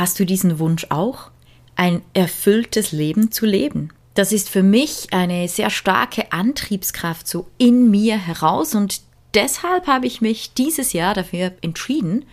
Hast du diesen Wunsch auch, ein erfülltes Leben zu leben? Das ist für mich eine sehr starke Antriebskraft so in mir heraus und deshalb habe ich mich dieses Jahr dafür entschieden,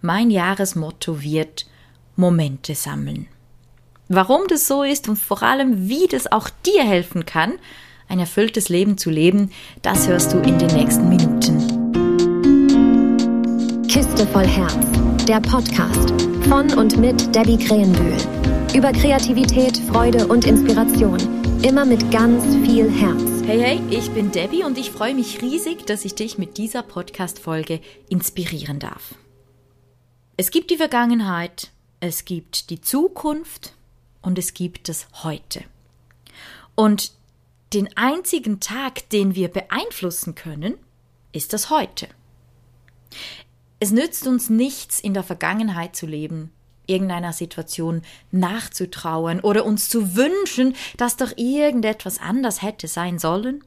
mein Jahresmotto wird Momente sammeln. Warum das so ist und vor allem, wie das auch dir helfen kann, ein erfülltes Leben zu leben, das hörst du in den nächsten Minuten. Kiste voll Herz, der Podcast von und mit Debbie Krähenbühl. Über Kreativität, Freude und Inspiration. Immer mit ganz viel Herz. Hey, hey, ich bin Debbie und ich freue mich riesig, dass ich dich mit dieser Podcast-Folge inspirieren darf. Es gibt die Vergangenheit, es gibt die Zukunft und es gibt das Heute. Und den einzigen Tag, den wir beeinflussen können, ist das Heute. Es nützt uns nichts, in der Vergangenheit zu leben, irgendeiner Situation nachzutrauern oder uns zu wünschen, dass doch irgendetwas anders hätte sein sollen.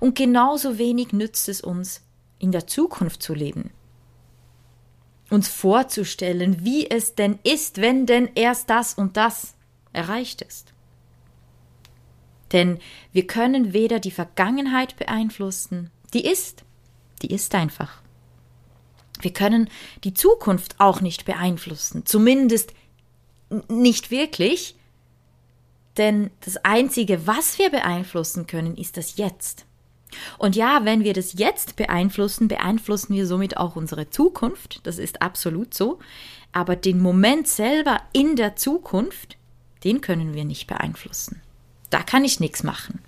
Und genauso wenig nützt es uns, in der Zukunft zu leben. Uns vorzustellen, wie es denn ist, wenn denn erst das und das erreicht ist. Denn wir können weder die Vergangenheit beeinflussen, die ist, die ist einfach. Wir können die Zukunft auch nicht beeinflussen, zumindest nicht wirklich, denn das Einzige, was wir beeinflussen können, ist das Jetzt. Und ja, wenn wir das Jetzt beeinflussen, beeinflussen wir somit auch unsere Zukunft, das ist absolut so, aber den Moment selber in der Zukunft, den können wir nicht beeinflussen. Da kann ich nichts machen.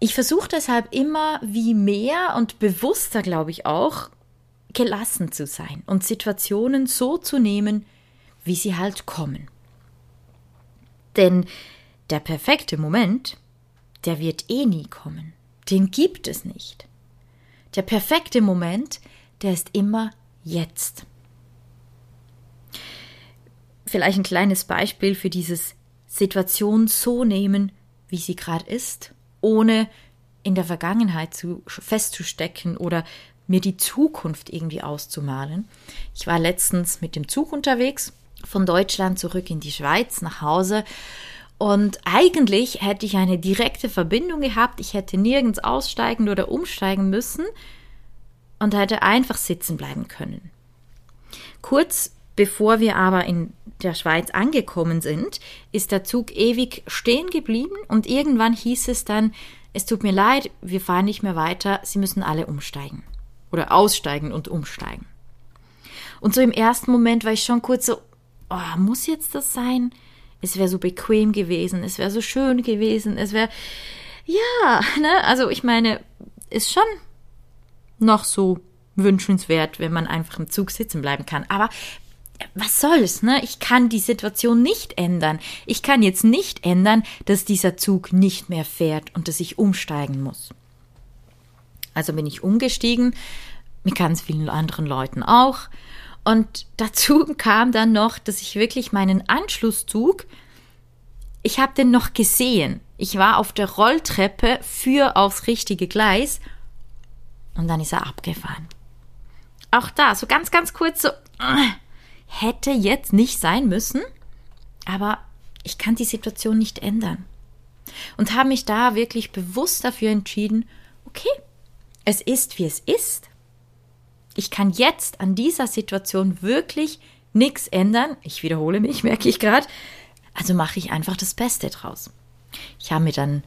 Ich versuche deshalb immer wie mehr und bewusster, glaube ich auch, gelassen zu sein und Situationen so zu nehmen, wie sie halt kommen. Denn der perfekte Moment, der wird eh nie kommen. Den gibt es nicht. Der perfekte Moment, der ist immer jetzt. Vielleicht ein kleines Beispiel für dieses Situation so nehmen, wie sie gerade ist, ohne in der Vergangenheit zu, festzustecken oder mir die Zukunft irgendwie auszumalen. Ich war letztens mit dem Zug unterwegs, von Deutschland zurück in die Schweiz nach Hause. Und eigentlich hätte ich eine direkte Verbindung gehabt. Ich hätte nirgends aussteigen oder umsteigen müssen und hätte einfach sitzen bleiben können. Kurz bevor wir aber in der Schweiz angekommen sind, ist der Zug ewig stehen geblieben und irgendwann hieß es dann, es tut mir leid, wir fahren nicht mehr weiter, Sie müssen alle umsteigen oder aussteigen und umsteigen. Und so im ersten Moment war ich schon kurz so, oh, muss jetzt das sein? Es wäre so bequem gewesen, es wäre so schön gewesen, es wäre, ja, ne, also ich meine, ist schon noch so wünschenswert, wenn man einfach im Zug sitzen bleiben kann. Aber was soll's, ne? Ich kann die Situation nicht ändern. Ich kann jetzt nicht ändern, dass dieser Zug nicht mehr fährt und dass ich umsteigen muss. Also bin ich umgestiegen, mit ganz vielen anderen Leuten auch. Und dazu kam dann noch, dass ich wirklich meinen Anschlusszug, ich habe den noch gesehen. Ich war auf der Rolltreppe für aufs richtige Gleis und dann ist er abgefahren. Auch da, so ganz, ganz kurz, so hätte jetzt nicht sein müssen, aber ich kann die Situation nicht ändern. Und habe mich da wirklich bewusst dafür entschieden, okay, es ist, wie es ist. Ich kann jetzt an dieser Situation wirklich nichts ändern. Ich wiederhole mich, merke ich gerade. Also mache ich einfach das Beste draus. Ich habe mir dann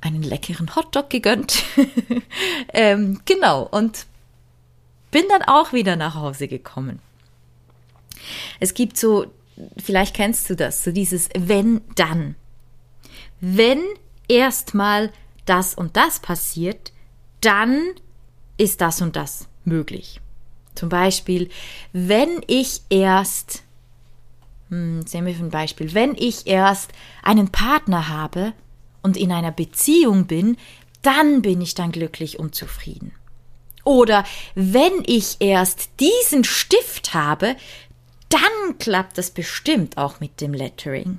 einen leckeren Hotdog gegönnt. ähm, genau, und bin dann auch wieder nach Hause gekommen. Es gibt so, vielleicht kennst du das, so dieses wenn dann. Wenn erstmal das und das passiert, dann ist das und das möglich. Zum Beispiel, wenn ich erst, hm, sehen wir für ein Beispiel, wenn ich erst einen Partner habe und in einer Beziehung bin, dann bin ich dann glücklich und zufrieden. Oder wenn ich erst diesen Stift habe, dann klappt das bestimmt auch mit dem Lettering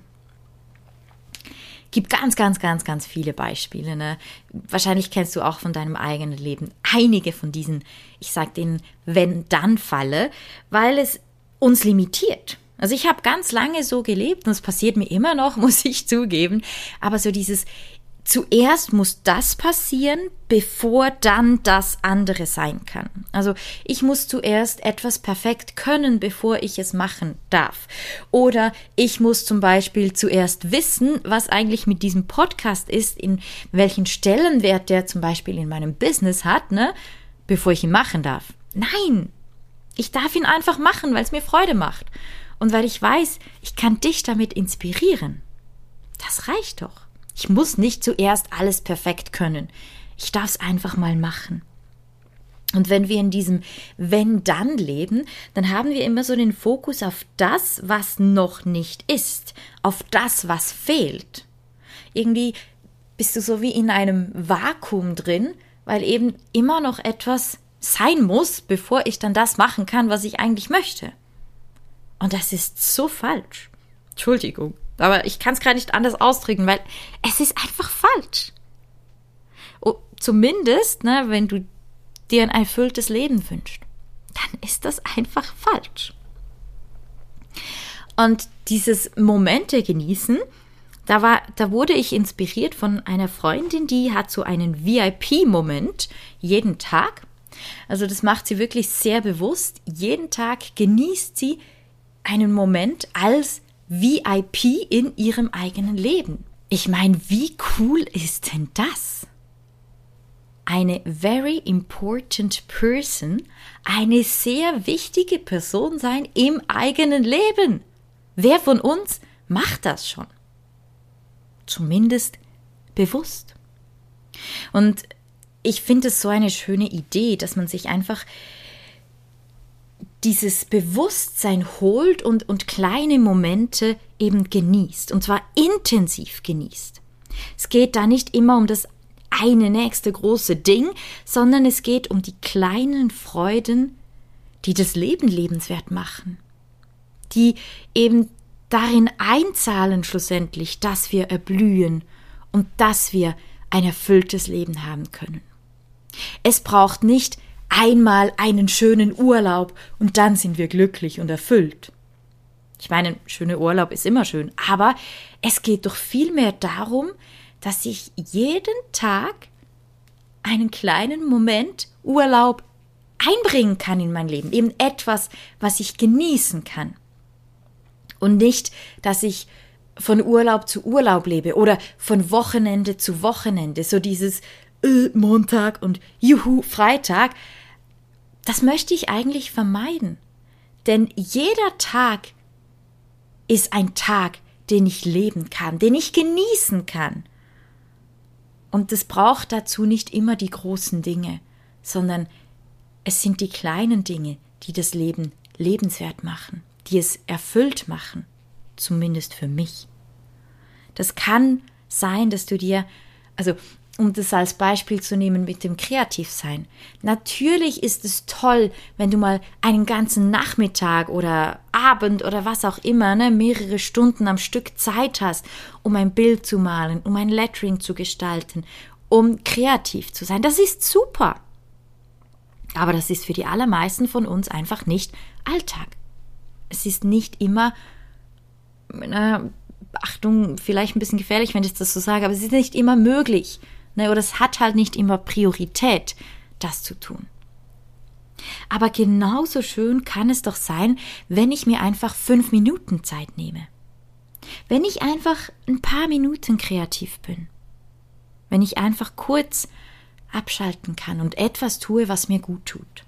gibt ganz, ganz, ganz, ganz viele Beispiele. Ne? Wahrscheinlich kennst du auch von deinem eigenen Leben einige von diesen, ich sag den Wenn-Dann-Falle, weil es uns limitiert. Also ich habe ganz lange so gelebt und es passiert mir immer noch, muss ich zugeben. Aber so dieses, zuerst muss das passieren, bevor dann das andere sein kann. Also ich muss zuerst etwas perfekt können, bevor ich es machen darf. Oder ich muss zum Beispiel zuerst wissen, was eigentlich mit diesem Podcast ist, in welchen Stellenwert der zum Beispiel in meinem Business hat, ne, bevor ich ihn machen darf. Nein, ich darf ihn einfach machen, weil es mir Freude macht. Und weil ich weiß, ich kann dich damit inspirieren. Das reicht doch. Ich muss nicht zuerst alles perfekt können. Ich darf es einfach mal machen. Und wenn wir in diesem Wenn-Dann leben, dann haben wir immer so den Fokus auf das, was noch nicht ist, auf das, was fehlt. Irgendwie bist du so wie in einem Vakuum drin, weil eben immer noch etwas sein muss, bevor ich dann das machen kann, was ich eigentlich möchte. Und das ist so falsch. Entschuldigung. Aber ich kann es gerade nicht anders ausdrücken, weil es ist einfach falsch. Zumindest, ne, wenn du dir ein erfülltes Leben wünschst, dann ist das einfach falsch. Und dieses Momente genießen, da war, da wurde ich inspiriert von einer Freundin, die hat so einen VIP-Moment jeden Tag. Also das macht sie wirklich sehr bewusst. Jeden Tag genießt sie einen Moment als VIP in ihrem eigenen Leben. Ich meine, wie cool ist denn das? Eine very important person, eine sehr wichtige Person sein im eigenen Leben. Wer von uns macht das schon? Zumindest bewusst. Und ich finde es so eine schöne Idee, dass man sich einfach dieses Bewusstsein holt und, und kleine Momente eben genießt. Und zwar intensiv genießt. Es geht da nicht immer um das eine nächste große Ding, sondern es geht um die kleinen Freuden, die das Leben lebenswert machen. Die eben darin einzahlen schlussendlich, dass wir erblühen und dass wir ein erfülltes Leben haben können. Es braucht nicht einmal einen schönen Urlaub und dann sind wir glücklich und erfüllt. Ich meine, schöner Urlaub ist immer schön, aber es geht doch vielmehr darum, dass ich jeden Tag einen kleinen Moment Urlaub einbringen kann in mein Leben, eben etwas, was ich genießen kann. Und nicht, dass ich von Urlaub zu Urlaub lebe oder von Wochenende zu Wochenende, so dieses äh, Montag und Juhu Freitag, das möchte ich eigentlich vermeiden. Denn jeder Tag ist ein Tag, den ich leben kann, den ich genießen kann. Und es braucht dazu nicht immer die großen Dinge, sondern es sind die kleinen Dinge, die das Leben lebenswert machen, die es erfüllt machen, zumindest für mich. Das kann sein, dass du dir, also um das als Beispiel zu nehmen mit dem Kreativsein. Natürlich ist es toll, wenn du mal einen ganzen Nachmittag oder Abend oder was auch immer, ne, mehrere Stunden am Stück Zeit hast, um ein Bild zu malen, um ein Lettering zu gestalten, um kreativ zu sein. Das ist super. Aber das ist für die allermeisten von uns einfach nicht Alltag. Es ist nicht immer, na, Achtung, vielleicht ein bisschen gefährlich, wenn ich das so sage, aber es ist nicht immer möglich Ne? Oder es hat halt nicht immer Priorität, das zu tun. Aber genauso schön kann es doch sein, wenn ich mir einfach fünf Minuten Zeit nehme. Wenn ich einfach ein paar Minuten kreativ bin. Wenn ich einfach kurz abschalten kann und etwas tue, was mir gut tut.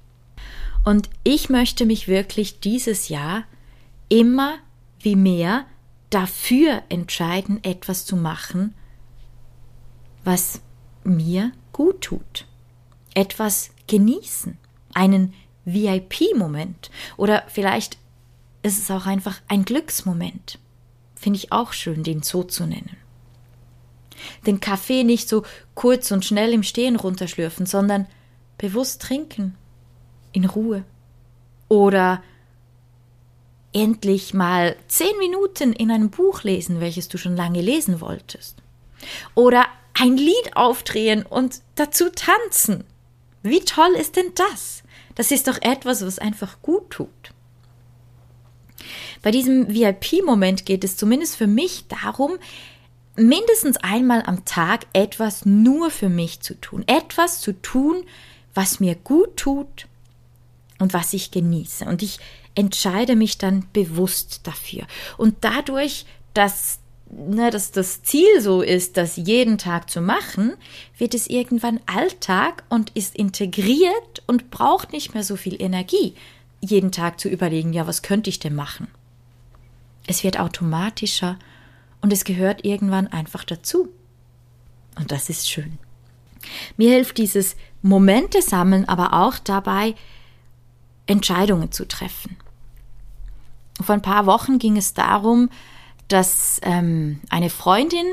Und ich möchte mich wirklich dieses Jahr immer wie mehr dafür entscheiden, etwas zu machen, was mir gut tut. Etwas genießen, einen VIP-Moment oder vielleicht ist es auch einfach ein Glücksmoment. Finde ich auch schön, den so zu nennen. Den Kaffee nicht so kurz und schnell im Stehen runterschlürfen, sondern bewusst trinken, in Ruhe. Oder endlich mal zehn Minuten in einem Buch lesen, welches du schon lange lesen wolltest. Oder ein Lied aufdrehen und dazu tanzen. Wie toll ist denn das? Das ist doch etwas, was einfach gut tut. Bei diesem VIP-Moment geht es zumindest für mich darum, mindestens einmal am Tag etwas nur für mich zu tun. Etwas zu tun, was mir gut tut und was ich genieße. Und ich entscheide mich dann bewusst dafür. Und dadurch, dass, ne, dass das Ziel so ist, das jeden Tag zu machen, wird es irgendwann Alltag und ist integriert und braucht nicht mehr so viel Energie, jeden Tag zu überlegen, ja, was könnte ich denn machen? Es wird automatischer und es gehört irgendwann einfach dazu. Und das ist schön. Mir hilft dieses Momente sammeln aber auch dabei, Entscheidungen zu treffen. Vor ein paar Wochen ging es darum, dass ähm, eine Freundin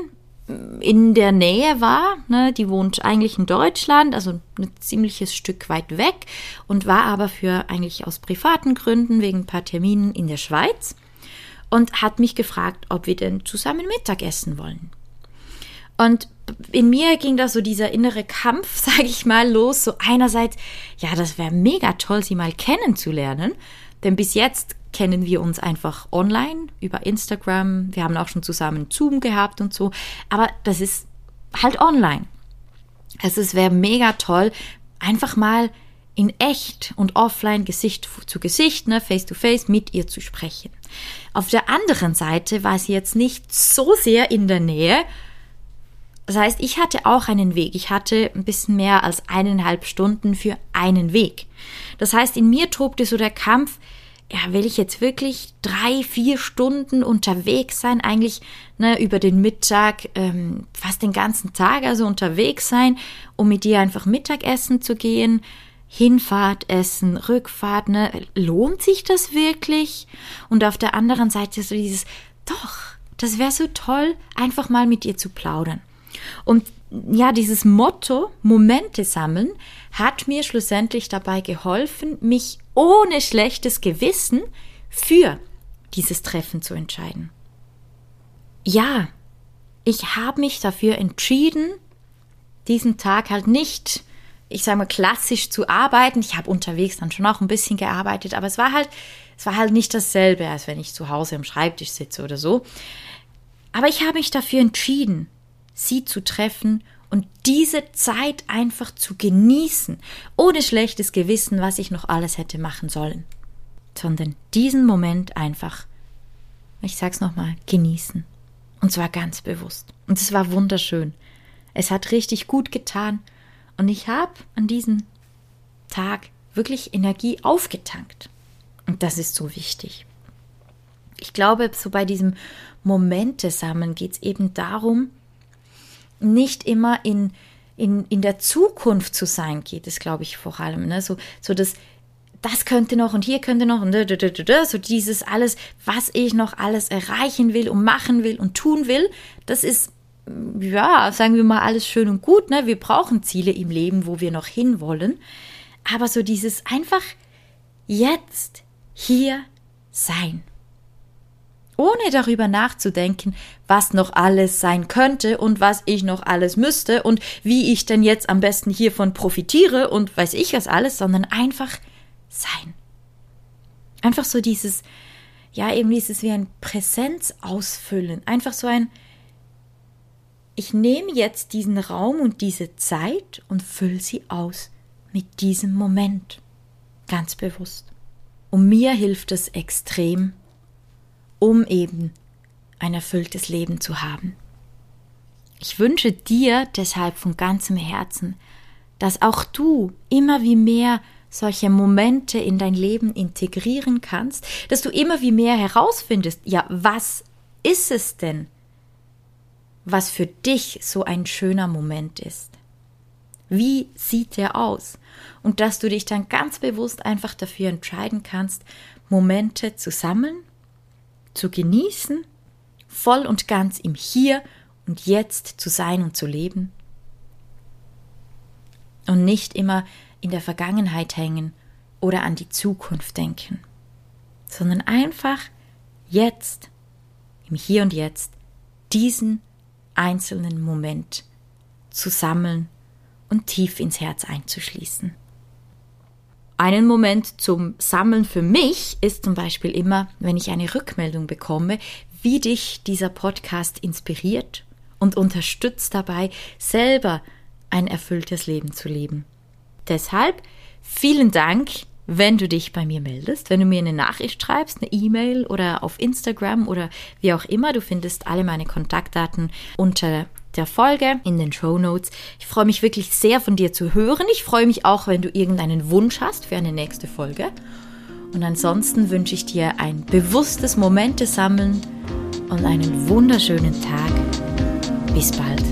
in der Nähe war, ne, die wohnt eigentlich in Deutschland, also ein ziemliches Stück weit weg und war aber für eigentlich aus privaten Gründen wegen ein paar Terminen in der Schweiz und hat mich gefragt, ob wir denn zusammen Mittag essen wollen. Und in mir ging da so dieser innere Kampf, sage ich mal, los. So einerseits, ja, das wäre mega toll, sie mal kennenzulernen. Denn bis jetzt kennen wir uns einfach online über Instagram. Wir haben auch schon zusammen Zoom gehabt und so. Aber das ist halt online. Also es wäre mega toll, einfach mal in echt und offline Gesicht zu Gesicht, ne, face to face mit ihr zu sprechen. Auf der anderen Seite war sie jetzt nicht so sehr in der Nähe, das heißt, ich hatte auch einen Weg. Ich hatte ein bisschen mehr als eineinhalb Stunden für einen Weg. Das heißt, in mir tobte so der Kampf, ja, will ich jetzt wirklich drei, vier Stunden unterwegs sein, eigentlich ne, über den Mittag, ähm, fast den ganzen Tag also unterwegs sein, um mit dir einfach Mittagessen zu gehen, Hinfahrt, Essen, Rückfahrt, ne, lohnt sich das wirklich? Und auf der anderen Seite so dieses, doch, das wäre so toll, einfach mal mit dir zu plaudern. Und ja, dieses Motto Momente sammeln hat mir schlussendlich dabei geholfen, mich ohne schlechtes Gewissen für dieses Treffen zu entscheiden. Ja, ich habe mich dafür entschieden, diesen Tag halt nicht, ich sage mal, klassisch zu arbeiten. Ich habe unterwegs dann schon auch ein bisschen gearbeitet, aber es war halt, es war halt nicht dasselbe, als wenn ich zu Hause am Schreibtisch sitze oder so. Aber ich habe mich dafür entschieden, sie zu treffen und diese Zeit einfach zu genießen, ohne schlechtes Gewissen, was ich noch alles hätte machen sollen, sondern diesen Moment einfach, ich sag's nochmal, genießen. Und zwar ganz bewusst. Und es war wunderschön. Es hat richtig gut getan und ich habe an diesem Tag wirklich Energie aufgetankt. Und das ist so wichtig. Ich glaube, so bei diesem Momente sammeln geht es eben darum, nicht immer in, in, in der Zukunft zu sein, geht es, glaube ich, vor allem. Ne? So, so das, das könnte noch und hier könnte noch und so dieses alles, was ich noch alles erreichen will und machen will und tun will, das ist, ja, sagen wir mal, alles schön und gut. Ne? Wir brauchen Ziele im Leben, wo wir noch hinwollen. Aber so dieses einfach jetzt hier sein ohne darüber nachzudenken, was noch alles sein könnte und was ich noch alles müsste und wie ich denn jetzt am besten hiervon profitiere und weiß ich was alles, sondern einfach sein. Einfach so dieses, ja, irgendwie ist es wie ein Präsenz ausfüllen. Einfach so ein, ich nehme jetzt diesen Raum und diese Zeit und fülle sie aus mit diesem Moment. Ganz bewusst. Und mir hilft es extrem, um eben ein erfülltes Leben zu haben. Ich wünsche dir deshalb von ganzem Herzen, dass auch du immer wie mehr solche Momente in dein Leben integrieren kannst, dass du immer wie mehr herausfindest, ja, was ist es denn, was für dich so ein schöner Moment ist? Wie sieht der aus? Und dass du dich dann ganz bewusst einfach dafür entscheiden kannst, Momente zu sammeln zu genießen, voll und ganz im Hier und Jetzt zu sein und zu leben. Und nicht immer in der Vergangenheit hängen oder an die Zukunft denken, sondern einfach jetzt, im Hier und Jetzt, diesen einzelnen Moment zu sammeln und tief ins Herz einzuschließen. Einen Moment zum Sammeln für mich ist zum Beispiel immer, wenn ich eine Rückmeldung bekomme, wie dich dieser Podcast inspiriert und unterstützt dabei, selber ein erfülltes Leben zu leben. Deshalb vielen Dank, wenn du dich bei mir meldest, wenn du mir eine Nachricht schreibst, eine E-Mail oder auf Instagram oder wie auch immer. Du findest alle meine Kontaktdaten unter der Folge in den Show Notes. Ich freue mich wirklich sehr von dir zu hören. Ich freue mich auch, wenn du irgendeinen Wunsch hast für eine nächste Folge. Und ansonsten wünsche ich dir ein bewusstes Momente sammeln und einen wunderschönen Tag. Bis bald.